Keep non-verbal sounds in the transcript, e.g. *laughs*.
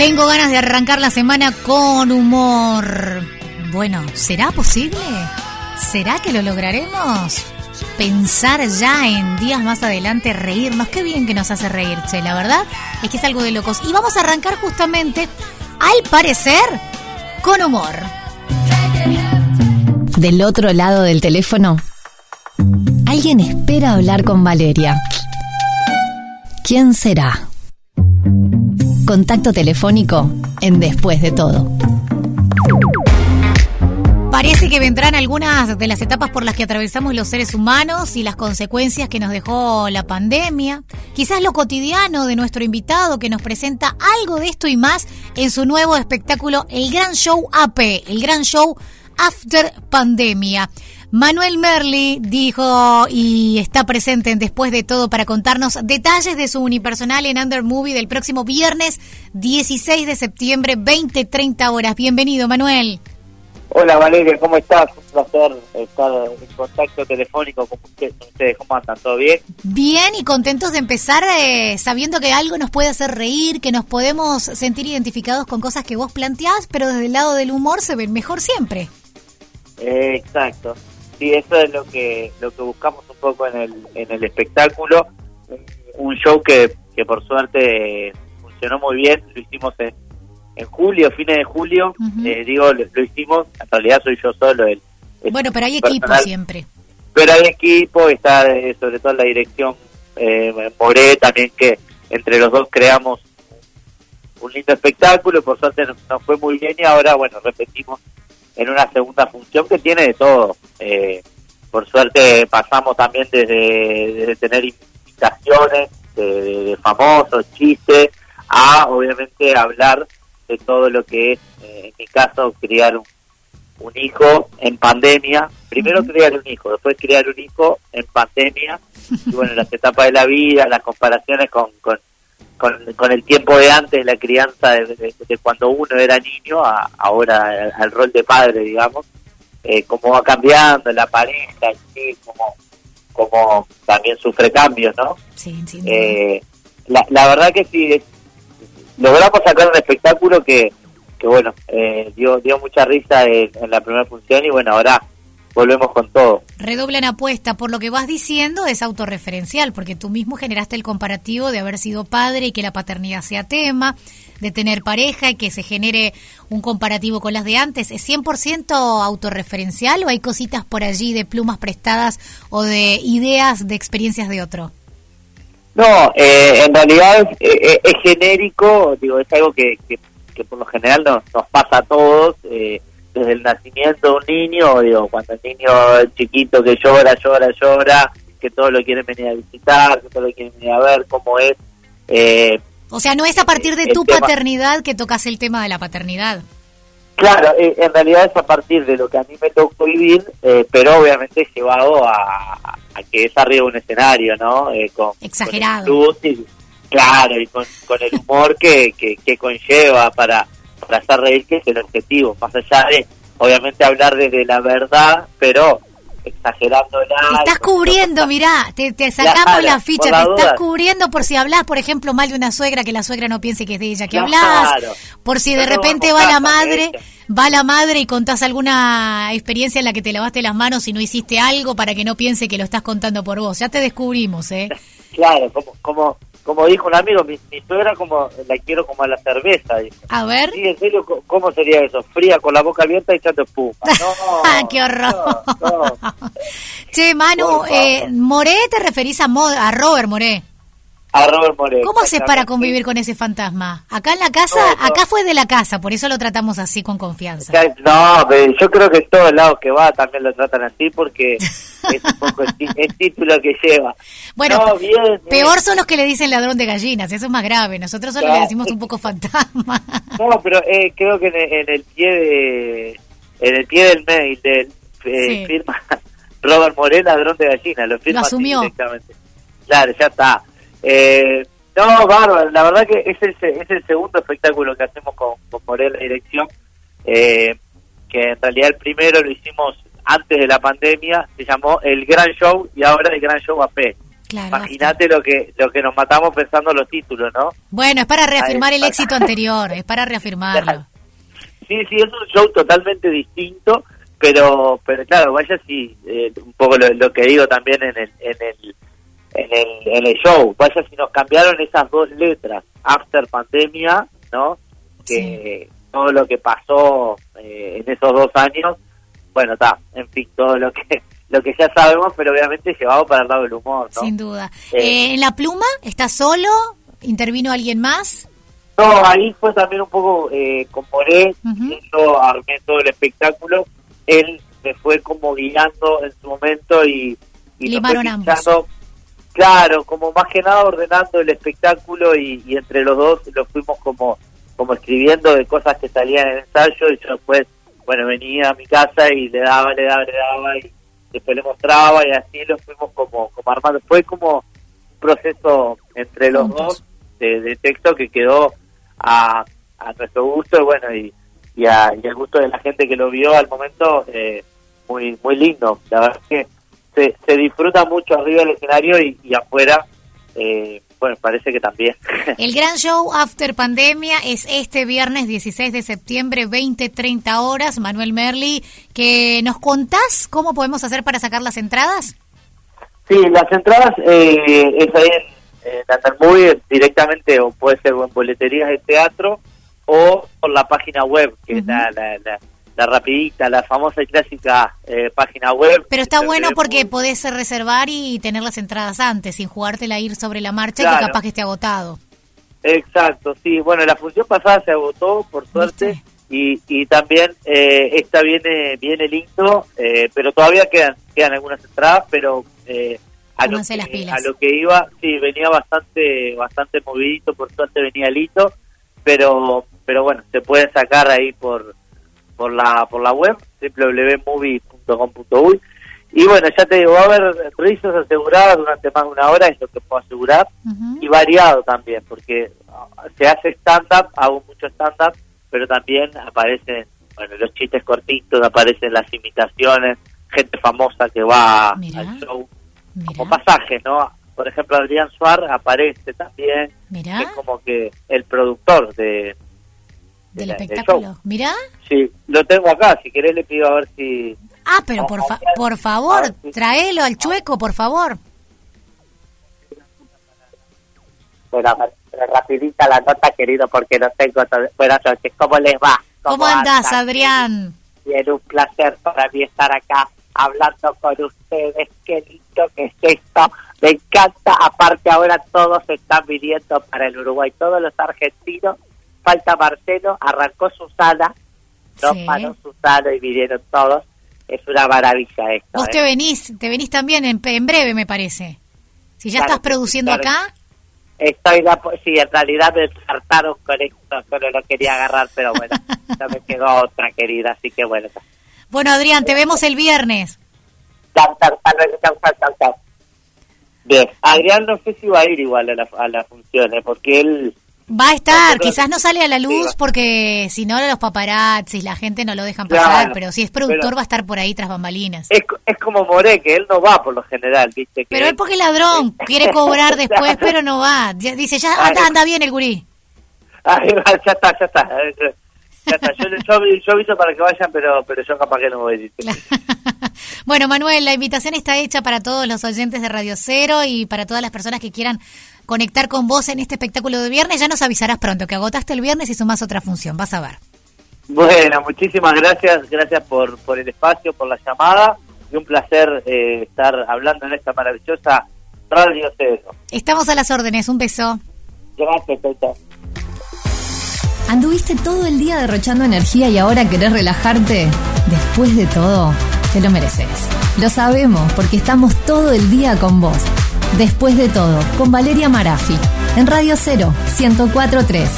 Tengo ganas de arrancar la semana con humor. Bueno, ¿será posible? ¿Será que lo lograremos? Pensar ya en días más adelante, reírnos. Qué bien que nos hace reír, che. La verdad es que es algo de locos. Y vamos a arrancar justamente, al parecer, con humor. Del otro lado del teléfono, alguien espera hablar con Valeria. ¿Quién será? Contacto telefónico en Después de todo. Parece que vendrán algunas de las etapas por las que atravesamos los seres humanos y las consecuencias que nos dejó la pandemia. Quizás lo cotidiano de nuestro invitado que nos presenta algo de esto y más en su nuevo espectáculo El Gran Show AP, el Gran Show After Pandemia. Manuel Merli dijo y está presente en Después de todo para contarnos detalles de su unipersonal en Under Movie del próximo viernes 16 de septiembre, 20-30 horas. Bienvenido, Manuel. Hola Valeria, ¿cómo estás? Un placer estar en contacto telefónico con ustedes. ¿Cómo andan? ¿Todo bien? Bien y contentos de empezar eh, sabiendo que algo nos puede hacer reír, que nos podemos sentir identificados con cosas que vos planteás, pero desde el lado del humor se ven mejor siempre. Eh, exacto sí, eso es lo que lo que buscamos un poco en el, en el espectáculo. Un, show que, que por suerte funcionó muy bien, lo hicimos en, en julio, fines de julio, eh, digo, lo, hicimos, en realidad soy yo solo el... bueno, pero hay equipo siempre. Pero hay equipo, está eh, sobre todo la dirección eh, Moré también que entre los dos creamos un lindo espectáculo, por suerte nos fue muy bien y ahora, bueno, repetimos en una segunda función que tiene de todo. Eh, por suerte pasamos también desde, tener invitaciones de, famosos, chistes, a obviamente hablar de todo lo que es, eh, en mi caso, criar un, hijo en pandemia. Primero criar un hijo, después criar un hijo en pandemia. Y bueno, las etapas de la vida, las comparaciones con, con con, el tiempo de antes, la crianza de, cuando uno era niño, a, ahora al, rol de padre, digamos, eh, cómo va cambiando la pareja, sí, como, como también sufre cambios, ¿no? Sí, sí. Eh, la, la verdad que sí, logramos sacar un espectáculo que, que bueno, eh, dio, dio mucha risa en la primera función y bueno, ahora volvemos con todo. Redoblan apuesta, por lo que vas diciendo es autorreferencial, porque tú mismo generaste el comparativo de haber sido padre y que la paternidad sea tema, de tener pareja y que se genere un comparativo con las de antes. ¿Es 100% autorreferencial o hay cositas por allí de plumas prestadas o de ideas de experiencias de otro? No, eh, en realidad es, genérico, digo, es algo que, que, por lo general nos, nos pasa a todos. Eh, desde el nacimiento de un niño, digo, cuando el niño chiquito que llora, llora, llora, que todos lo quieren venir a visitar, que todos lo quieren venir a ver, cómo es. Eh, o sea, no es a partir de tu paternidad que tocas el tema de la paternidad. Claro, eh, en realidad es a partir de lo que a mí me tocó vivir, eh, pero obviamente llevado a, que es arriba un escenario, ¿no? con, Exagerado. claro, y con, el humor que, que, que conlleva para para hacer reír, que es el objetivo, más allá de, obviamente, hablar desde la verdad, pero exagerando Te estás cubriendo, mirá, te, sacamos la ficha, te estás cubriendo por si hablas, por ejemplo, mal de una suegra, que la suegra no piense que es de ella que hablas, por si de repente va la madre, va la madre y contás alguna experiencia en la que te lavaste las manos y no hiciste algo para que no piense que lo estás contando por vos, ya te descubrimos, ¿eh? *laughs* Claro, como, como como dijo un amigo, mi, suegra como la quiero como a la cerveza. A ver. Sí, en serio, ¿cómo sería eso? Fría con la boca abierta y echando espuma. *laughs* No, ¡Qué horror! che, Manu, eh, ¿Moré te referís a, a Robert Moré? A Robert Moré. ¿Cómo haces para convivir con ese fantasma? Acá en la casa, acá fue de la casa, por eso lo tratamos así con confianza. No, pero yo creo que en todos lados que va también lo tratan así porque *laughs* es un poco el, título que lleva. Bueno, peor son los que le dicen ladrón de gallinas, eso es más grave. Nosotros solo le decimos un poco fantasma. *laughs* No, pero eh, creo que en, el pie de, en el pie del mail del eh, firma *laughs* Robert Morel, ladrón de gallinas, lo firma asumió. directamente. Claro, ya está. Eh, no, bárbaro, la verdad que es el, es el segundo espectáculo que hacemos con, con Morel, la dirección, eh, que en realidad el primero lo hicimos antes de la pandemia, se llamó El Gran Show y ahora El Gran Show AP. Imagínate lo que lo que nos matamos pensando los títulos, ¿no? Bueno, es para reafirmar el éxito anterior, es para reafirmarlo. *laughs* Sí, sí, es un show totalmente distinto, pero pero claro, vaya si eh, un poco lo, que digo también en el en el en el, en el show, vaya si nos cambiaron esas dos letras, after pandemia, ¿no? Que todo lo que pasó eh, en esos dos años, bueno, está, en fin, todo lo que lo que ya sabemos, pero obviamente llevado para el lado del humor, ¿no? Sin duda. Eh, ¿En la pluma está solo? ¿Intervino alguien más? No, ahí fue también un poco eh, con Moré, yo armé todo el espectáculo, él me fue como guiando en su momento y, y ambos. Claro, como más que nada ordenando el espectáculo y, y entre los dos lo fuimos como como escribiendo de cosas que salían en el ensayo y yo después, bueno, venía a mi casa y le daba, le daba, le daba y después le mostraba y así lo fuimos como, como armando. Fue como un proceso entre los dos de, texto que quedó a, a nuestro gusto y bueno, y, y, a, y al gusto de la gente que lo vio al momento eh, muy muy lindo. La verdad es que se, se disfruta mucho arriba del escenario y, y afuera. Eh, bueno, parece que también. *laughs* El gran show After Pandemia es este viernes 16 de septiembre, 20-30 horas. Manuel Merli, que nos contás cómo podemos hacer para sacar las entradas. Sí, las entradas eh, es ahí en, en directamente, o puede ser en boleterías de teatro o por la página web, que es la, la la rapidita, la famosa y clásica eh, página web. Pero está bueno porque podés reservar y tener las entradas antes, sin jugártela a ir sobre la marcha y que capaz que esté agotado. Exacto, sí. Bueno, la función pasada se agotó, por suerte, y, y también eh, esta viene viene lindo, eh, pero todavía quedan quedan algunas entradas, pero a, lo que, a lo que iba, sí, venía bastante bastante movidito, por suerte venía listo, pero pero bueno, se puede sacar ahí por por la por la web www.movie.com.uy y bueno, ya te digo, va a haber risas aseguradas durante más de una hora, es lo que puedo asegurar, y variado también, porque uh, se hace stand-up, hago mucho stand-up, pero también aparecen, bueno, los chistes cortitos, aparecen las imitaciones, gente famosa que va al show, como pasajes, ¿no? Por ejemplo, Adrián Suar aparece también, es como que el productor de, del espectáculo. Mirá. Sí, lo tengo acá, si querés le pido a ver si... Ah, pero por, por favor, tráelo al chueco, por favor. Bueno, rapidita la nota, querido, porque no tengo... Buenas noches, ¿cómo les va? ¿Cómo, andás, Adrián? Bien, un placer para mí estar acá hablando con ustedes. Qué lindo que es esto. Me encanta. Aparte, ahora todos están viniendo para el Uruguay. Todos los argentinos falta Marcelo, arrancó Susana, no sí. paró Susana y vinieron todos. Es una maravilla esto. Vos ¿eh? te venís, te venís también en, en breve, me parece. Si ya estás produciendo acá. Estoy, sí, en realidad me saltaron con esto, solo lo quería agarrar, pero bueno, *laughs* ya me quedó otra querida, así que bueno. Bueno, Adrián, te vemos el viernes. Chau, chau, chau, Bien, Adrián no sé si va a ir igual a la, a la función, ¿eh? porque él Va a estar, quizás no sale a la luz porque si no los paparazzis, la gente no lo dejan pasar, pero si es productor va a estar por ahí tras bambalinas. Es, es como More, que él no va por lo general, ¿viste? pero él porque es ladrón, quiere cobrar *laughs* después, pero no va. Dice, ya anda, anda bien el gurí. ya está, ya está. Ya está. Yo, yo, yo, aviso para que vayan, pero, pero yo capaz que no voy a *laughs* bueno, Manuel, la invitación está hecha para todos los oyentes de Radio Cero y para todas las personas que quieran conectar con vos en este espectáculo de viernes. Ya nos avisarás pronto que agotaste el viernes y sumás otra función, vas a ver. Bueno, muchísimas gracias, gracias por, por el espacio, por la llamada y un placer eh, estar hablando en esta maravillosa Radio Cero. Estamos a las órdenes, un beso. Gracias, Teta. ¿Anduviste todo el día derrochando energía y ahora querés relajarte? Después de todo, te lo mereces. Lo sabemos porque estamos todo el día con vos. Después de todo, con Valeria Marafi, en Radio 0, 1043.